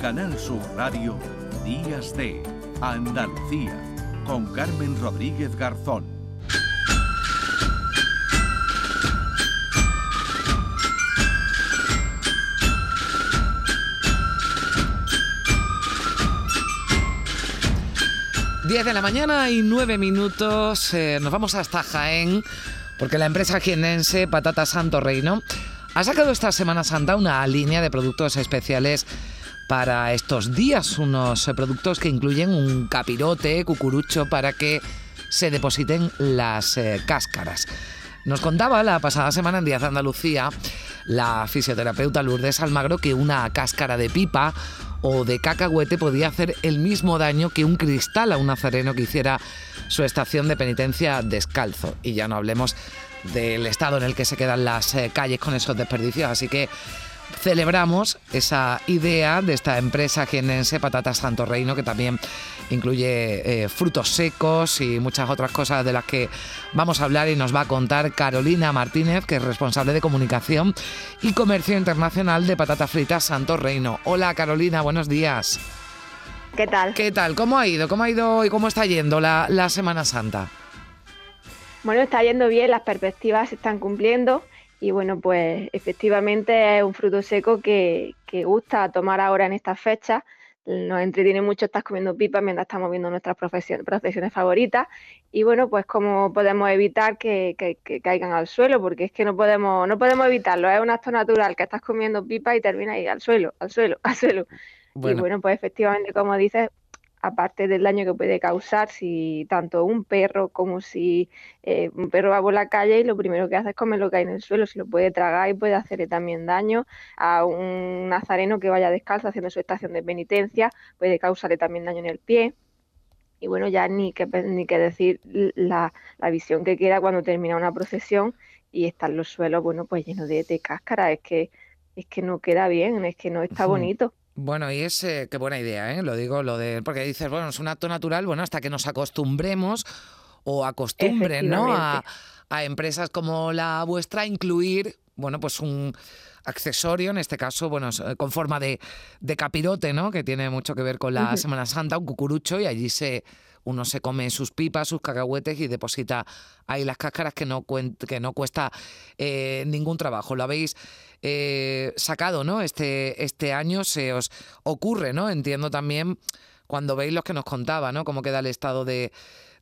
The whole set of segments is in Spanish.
Canal Sur Radio, Días de Andalucía, con Carmen Rodríguez Garzón. Diez de la mañana y nueve minutos. Eh, nos vamos hasta Jaén porque la empresa jienense Patata Santo Reino ha sacado esta Semana Santa una línea de productos especiales para estos días, unos eh, productos que incluyen un capirote, cucurucho, para que se depositen las eh, cáscaras. Nos contaba la pasada semana en Díaz de Andalucía la fisioterapeuta Lourdes Almagro que una cáscara de pipa o de cacahuete podía hacer el mismo daño que un cristal a un nazareno que hiciera su estación de penitencia descalzo. Y ya no hablemos del estado en el que se quedan las eh, calles con esos desperdicios. Así que celebramos esa idea de esta empresa jienense Patatas Santo Reino, que también incluye eh, frutos secos y muchas otras cosas de las que vamos a hablar y nos va a contar Carolina Martínez, que es responsable de comunicación y comercio internacional de Patatas Fritas Santo Reino. Hola Carolina, buenos días. ¿Qué tal? ¿Qué tal? ¿Cómo ha ido? ¿Cómo ha ido y cómo está yendo la, la Semana Santa? Bueno, está yendo bien, las perspectivas se están cumpliendo y bueno, pues efectivamente es un fruto seco que, gusta tomar ahora en estas fechas. Nos entretiene mucho estar comiendo pipas mientras estamos viendo nuestras profesiones, profesiones favoritas. Y bueno, pues cómo podemos evitar que, caigan al suelo, porque es que no podemos, no podemos evitarlo. Es un acto natural que estás comiendo pipas y termina ahí al suelo, al suelo, al suelo. Y bueno, pues efectivamente, como dices, aparte del daño que puede causar si tanto un perro como si eh, un perro va por la calle y lo primero que hace es comer lo que hay en el suelo, se lo puede tragar y puede hacerle también daño a un nazareno que vaya descalzo haciendo su estación de penitencia, puede causarle también daño en el pie. Y bueno, ya ni que, ni que decir la, visión que queda cuando termina una procesión y están los suelos, bueno, pues llenos de, de cáscara, es que, es que no queda bien, es que no está bonito. Bueno, y es eh, qué buena idea, ¿eh? Lo digo, lo de. Porque dices, bueno, es un acto natural, bueno, hasta que nos acostumbremos o acostumbren, ¿no? A, empresas como la vuestra a incluir, bueno, pues un accesorio, en este caso, bueno, eh, con forma de, de capirote, ¿no? Que tiene mucho que ver con la Semana Santa, un cucurucho, y allí se uno se come sus pipas, sus cacahuetes y deposita ahí las cáscaras que no, que no cuesta eh, ningún trabajo. Lo habéis eh, sacado, ¿no? Este, este año se os ocurre, ¿no? Entiendo también cuando veis los que nos contaba, ¿no? Cómo queda el estado de,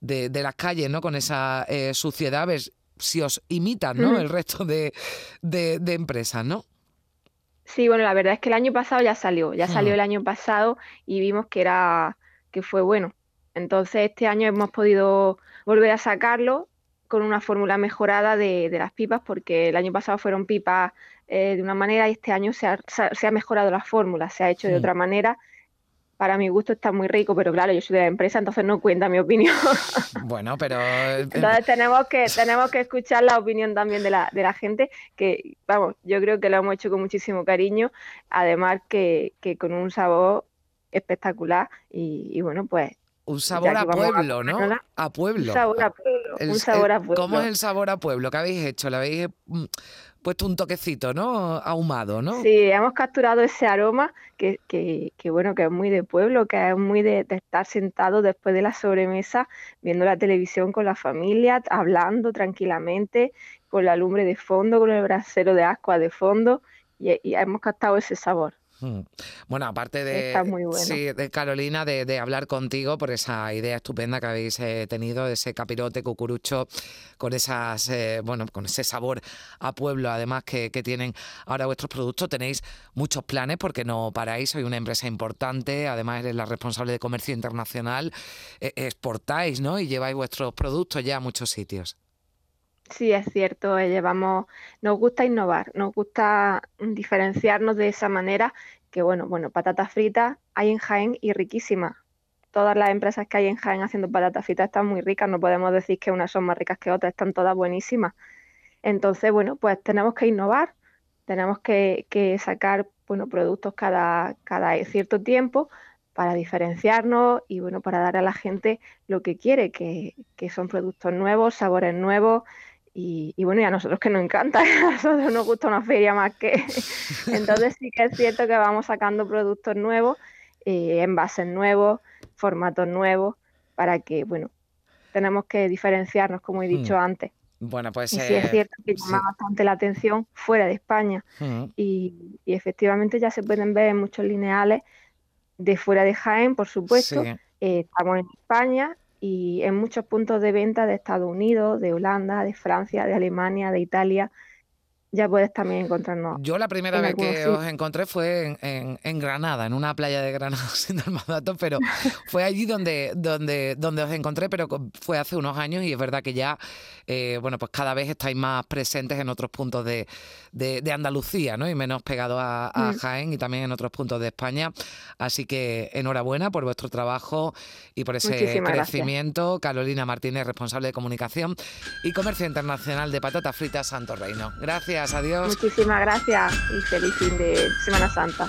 de, las calles, ¿no? Con esa eh, suciedad, ves si os imitan, ¿no? El resto de, de, empresas, ¿no? Sí, bueno, la verdad es que el año pasado ya salió, ya salió el año pasado y vimos que era que fue bueno. Entonces este año hemos podido volver a sacarlo con una fórmula mejorada de, las pipas, porque el año pasado fueron pipas eh, de una manera y este año se ha, mejorado la fórmula, se ha hecho de otra manera. Para mi gusto está muy rico, pero claro, yo soy de la empresa, entonces no cuenta mi opinión. Bueno, pero... Eh, entonces tenemos que, tenemos que escuchar la opinión también de la, de la gente, que vamos, yo creo que lo hemos hecho con muchísimo cariño, además que, con un sabor espectacular y bueno, pues un sabor a pueblo, ¿no? A pueblo. Un sabor a pueblo. un sabor a pueblo. ¿Cómo es el sabor a pueblo? ¿Qué habéis hecho? Le habéis mm, puesto un toquecito, ¿no? Ahumado, ¿no? Sí, hemos capturado ese aroma que, que, que bueno, que es muy de pueblo, que es muy de, estar sentado después de la sobremesa, viendo la televisión con la familia, hablando tranquilamente, con la lumbre de fondo, con el brasero de ascua de fondo, y, y hemos captado ese sabor. Mm. Bueno, aparte de, de Carolina, de, hablar contigo por esa idea estupenda que habéis eh, tenido, de ese capirote cucurucho con esas, eh, bueno, con ese sabor a pueblo, además que, tienen ahora vuestros productos, tenéis muchos planes porque no paráis, sois una empresa importante, además eres la responsable de comercio internacional, e, exportáis, ¿no? Y lleváis vuestros productos ya a muchos sitios. Sí, es cierto, eh, llevamos, nos gusta innovar, nos gusta diferenciarnos de esa manera bueno, bueno, patatas fritas hay en Jaén y riquísimas. Todas las empresas que hay en Jaén haciendo patatas fritas están muy ricas, no podemos decir que unas son más ricas que otras, están todas buenísimas. Entonces, bueno, pues tenemos que innovar, tenemos que, sacar, bueno, productos cada, cada cierto tiempo para diferenciarnos y, bueno, para dar a la gente lo que quiere, que son productos nuevos, sabores nuevos, Y, bueno, y a nosotros que nos encanta, a nosotros nos gusta una feria más que... Entonces sí que es cierto que vamos sacando productos nuevos, eh, envases nuevos, formatos nuevos, para que, bueno, tenemos que diferenciarnos, como he dicho mm. antes. Bueno, pues y sí es eh, cierto que llama bastante la atención fuera de España. Mm. Y, efectivamente ya se pueden ver en muchos lineales de fuera de Jaén, por supuesto. Eh, estamos en España y en muchos puntos de venta de Estados Unidos, de Holanda, de Francia, de Alemania, de Italia ya puedes también encontrarnos. Yo la primera vez que os encontré fue en, Granada, en una playa de Granada, sin dar más datos, pero fue allí donde, donde, donde os encontré, pero fue hace unos años y es verdad que ya, eh, bueno, pues cada vez estáis más presentes en otros puntos de, de, Andalucía, ¿no? Y menos pegados a, mm. Jaén y también en otros puntos de España. Así que enhorabuena por vuestro trabajo y por ese crecimiento. Carolina Martínez, responsable de comunicación y comercio internacional de patatas fritas Santo Reino. Gracias Muchísimas gracias y feliz fin de Semana Santa.